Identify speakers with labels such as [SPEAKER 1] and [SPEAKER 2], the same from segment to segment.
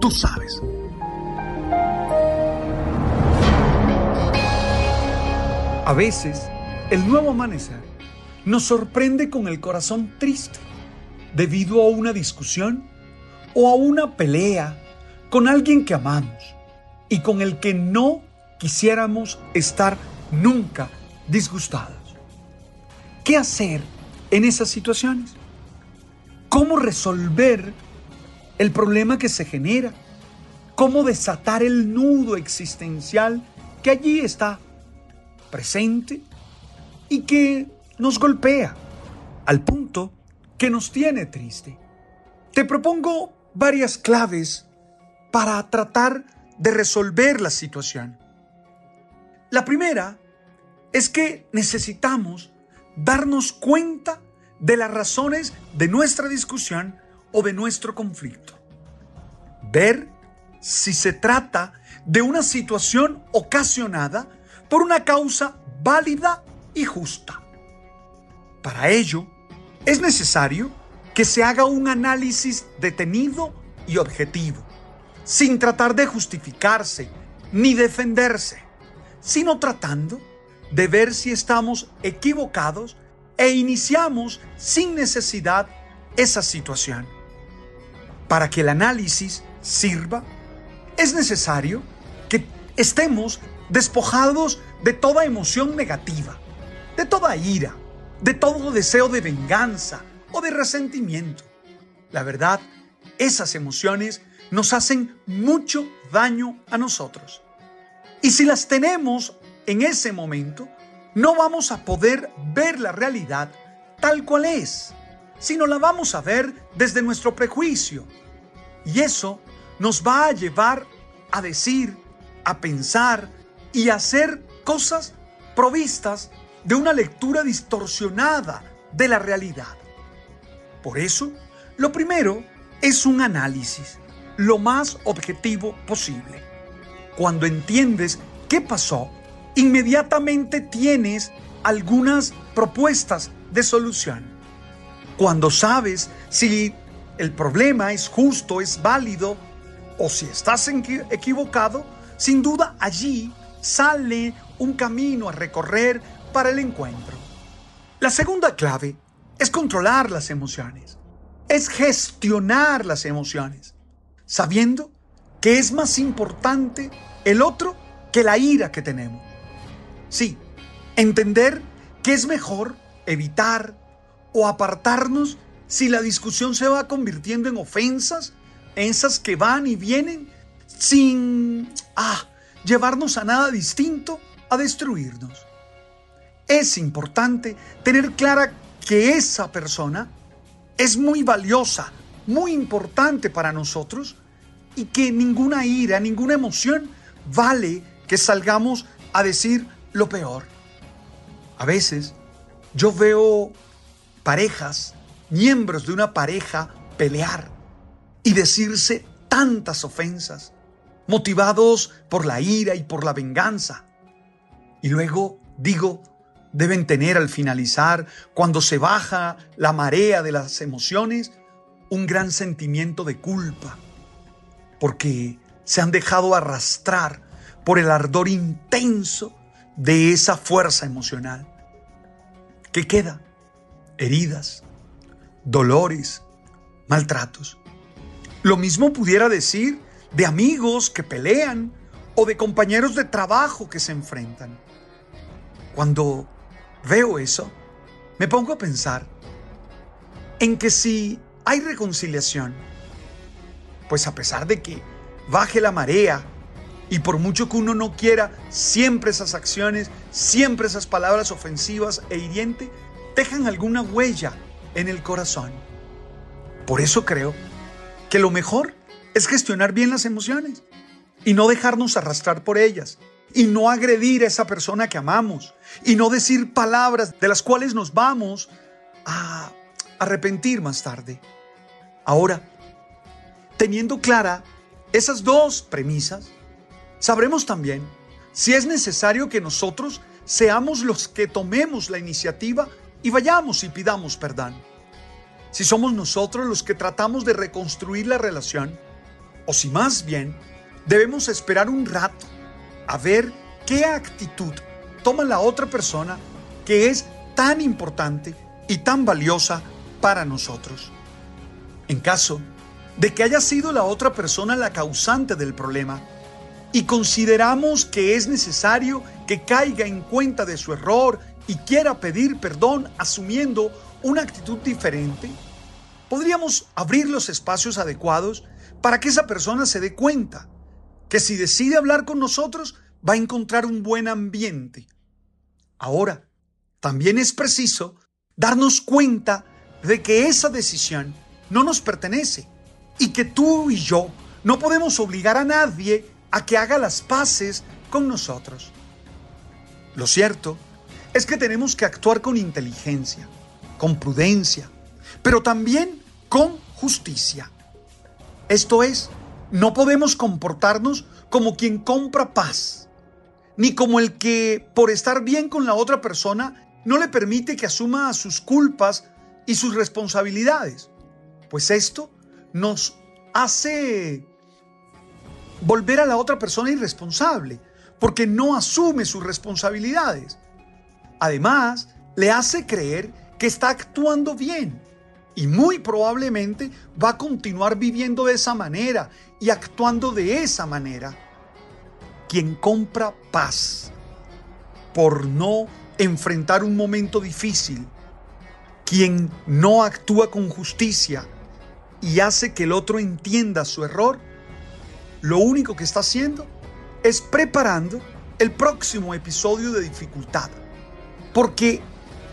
[SPEAKER 1] Tú sabes. A veces, el nuevo amanecer nos sorprende con el corazón triste debido a una discusión o a una pelea con alguien que amamos y con el que no quisiéramos estar nunca disgustados. ¿Qué hacer en esas situaciones? ¿Cómo resolver el problema que se genera? ¿Cómo desatar el nudo existencial que allí está presente y que nos golpea al punto que nos tiene triste? Te propongo varias claves para tratar de resolver la situación. La primera es que necesitamos darnos cuenta de las razones de nuestra discusión o de nuestro conflicto. Ver si se trata de una situación ocasionada por una causa válida y justa. Para ello, es necesario que se haga un análisis detenido y objetivo, sin tratar de justificarse ni defenderse, sino tratando de ver si estamos equivocados e iniciamos sin necesidad esa situación. Para que el análisis sirva, es necesario que estemos despojados de toda emoción negativa, de toda ira, de todo deseo de venganza o de resentimiento. La verdad, esas emociones nos hacen mucho daño a nosotros. Y si las tenemos en ese momento, no vamos a poder ver la realidad tal cual es, sino la vamos a ver desde nuestro prejuicio. Y eso nos va a llevar a decir, a pensar y a hacer cosas provistas de una lectura distorsionada de la realidad. Por eso, lo primero es un análisis lo más objetivo posible. Cuando entiendes qué pasó, inmediatamente tienes algunas propuestas de solución. Cuando sabes si el problema es justo, es válido, o si estás equivocado, sin duda allí sale un camino a recorrer para el encuentro. La segunda clave es controlar las emociones, es gestionar las emociones, sabiendo que es más importante el otro que la ira que tenemos. Sí, entender que es mejor evitar o apartarnos si la discusión se va convirtiendo en ofensas, en esas que van y vienen sin ah, llevarnos a nada distinto a destruirnos. Es importante tener clara que esa persona es muy valiosa, muy importante para nosotros y que ninguna ira, ninguna emoción vale que salgamos a decir lo peor. A veces yo veo parejas, miembros de una pareja, pelear y decirse tantas ofensas, motivados por la ira y por la venganza. Y luego, digo, deben tener al finalizar, cuando se baja la marea de las emociones, un gran sentimiento de culpa, porque se han dejado arrastrar por el ardor intenso de esa fuerza emocional. ¿Qué queda? Heridas, dolores, maltratos. Lo mismo pudiera decir de amigos que pelean o de compañeros de trabajo que se enfrentan. Cuando veo eso, me pongo a pensar en que si hay reconciliación, pues a pesar de que baje la marea y por mucho que uno no quiera, siempre esas acciones, siempre esas palabras ofensivas e hirientes, dejan alguna huella en el corazón. Por eso creo que lo mejor es gestionar bien las emociones y no dejarnos arrastrar por ellas y no agredir a esa persona que amamos y no decir palabras de las cuales nos vamos a arrepentir más tarde. Ahora, teniendo clara esas dos premisas, sabremos también si es necesario que nosotros seamos los que tomemos la iniciativa y vayamos y pidamos perdón. Si somos nosotros los que tratamos de reconstruir la relación, o si más bien debemos esperar un rato a ver qué actitud toma la otra persona que es tan importante y tan valiosa para nosotros. En caso de que haya sido la otra persona la causante del problema y consideramos que es necesario que caiga en cuenta de su error y quiera pedir perdón asumiendo una actitud diferente, podríamos abrir los espacios adecuados para que esa persona se dé cuenta que si decide hablar con nosotros va a encontrar un buen ambiente. Ahora, también es preciso darnos cuenta de que esa decisión no nos pertenece y que tú y yo no podemos obligar a nadie a que haga las paces con nosotros. Lo cierto es que tenemos que actuar con inteligencia, con prudencia, pero también con justicia. Esto es, no podemos comportarnos como quien compra paz, ni como el que por estar bien con la otra persona no le permite que asuma sus culpas y sus responsabilidades, pues esto nos hace volver a la otra persona irresponsable, porque no asume sus responsabilidades. Además, le hace creer que está actuando bien y muy probablemente va a continuar viviendo de esa manera y actuando de esa manera. Quien compra paz por no enfrentar un momento difícil, quien no actúa con justicia y hace que el otro entienda su error, lo único que está haciendo es preparando el próximo episodio de dificultad. Porque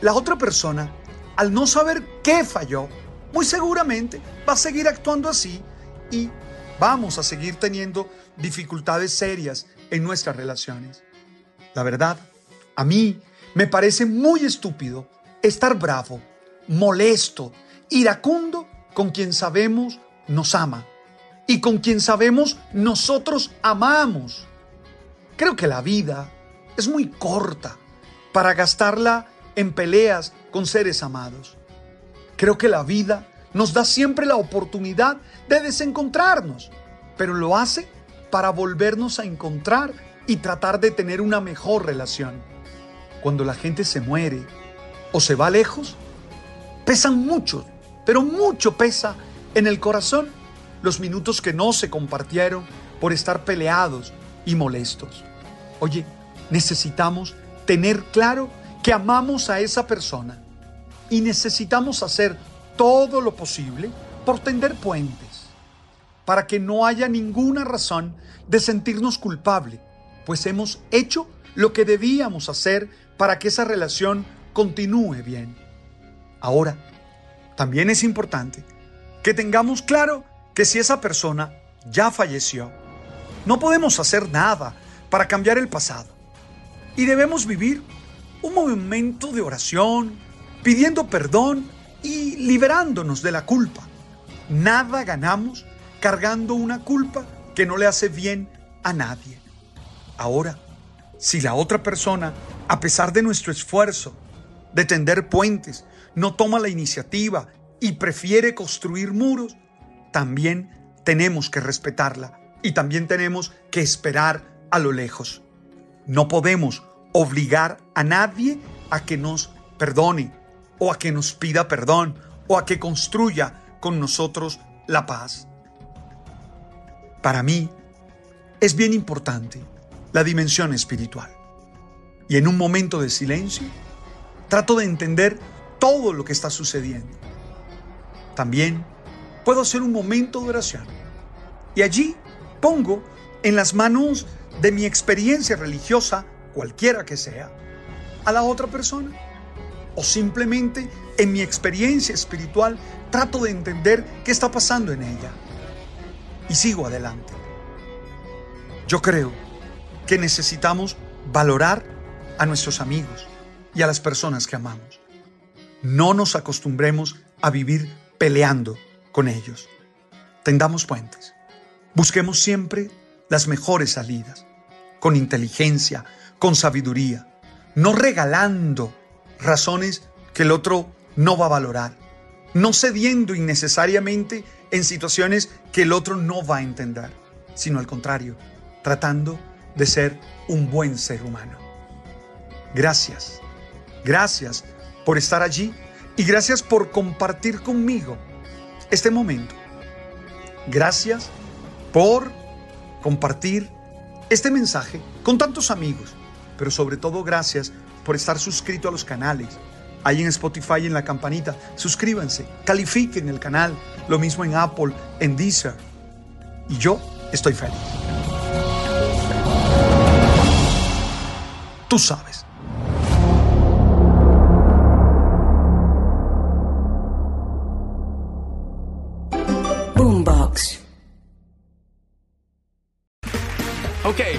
[SPEAKER 1] la otra persona al no saber qué falló, muy seguramente va a seguir actuando así y vamos a seguir teniendo dificultades serias en nuestras relaciones. La verdad, a mí me parece muy estúpido estar bravo, molesto, iracundo con quien sabemos nos ama y con quien sabemos nosotros amamos. Creo que la vida es muy corta para gastarla en peleas con seres amados. Creo que la vida nos da siempre la oportunidad de desencontrarnos, pero lo hace para volvernos a encontrar y tratar de tener una mejor relación. Cuando la gente se muere o se va lejos, pesan mucho, pero mucho pesa en el corazón los minutos que no se compartieron por estar peleados y molestos. Oye, necesitamos tener claro que amamos a esa persona y necesitamos hacer todo lo posible por tender puentes, para que no haya ninguna razón de sentirnos culpable, pues hemos hecho lo que debíamos hacer para que esa relación continúe bien. Ahora, también es importante que tengamos claro que si esa persona ya falleció, no podemos hacer nada para cambiar el pasado y debemos vivir un momento de oración, pidiendo perdón y liberándonos de la culpa. Nada ganamos cargando una culpa que no le hace bien a nadie. Ahora, si la otra persona, a pesar de nuestro esfuerzo de tender puentes, no toma la iniciativa y prefiere construir muros, también tenemos que respetarla y también tenemos que esperar a lo lejos. No podemos obligar a nadie a que nos perdone o a que nos pida perdón o a que construya con nosotros la paz. Para mí es bien importante la dimensión espiritual. Y en un momento de silencio, trato de entender todo lo que está sucediendo. También puedo hacer un momento de oración. Y allí pongo en las manos de mi experiencia religiosa, cualquiera que sea, a la otra persona. O simplemente en mi experiencia espiritual trato de entender qué está pasando en ella. Y sigo adelante. Yo creo que necesitamos valorar a nuestros amigos y a las personas que amamos. No nos acostumbremos a vivir peleando con ellos. Tendamos puentes. Busquemos siempre las mejores salidas, con inteligencia, con sabiduría, no regalando razones que el otro no va a valorar, no cediendo innecesariamente en situaciones que el otro no va a entender, sino al contrario, tratando de ser un buen ser humano. Gracias, gracias por estar allí y gracias por compartir conmigo este momento. Gracias por compartir este mensaje con tantos amigos, pero sobre todo gracias por estar suscrito a los canales. Ahí en Spotify en la campanita, suscríbanse, califiquen el canal, lo mismo en Apple, en Deezer. Y yo estoy feliz. Tú sabes.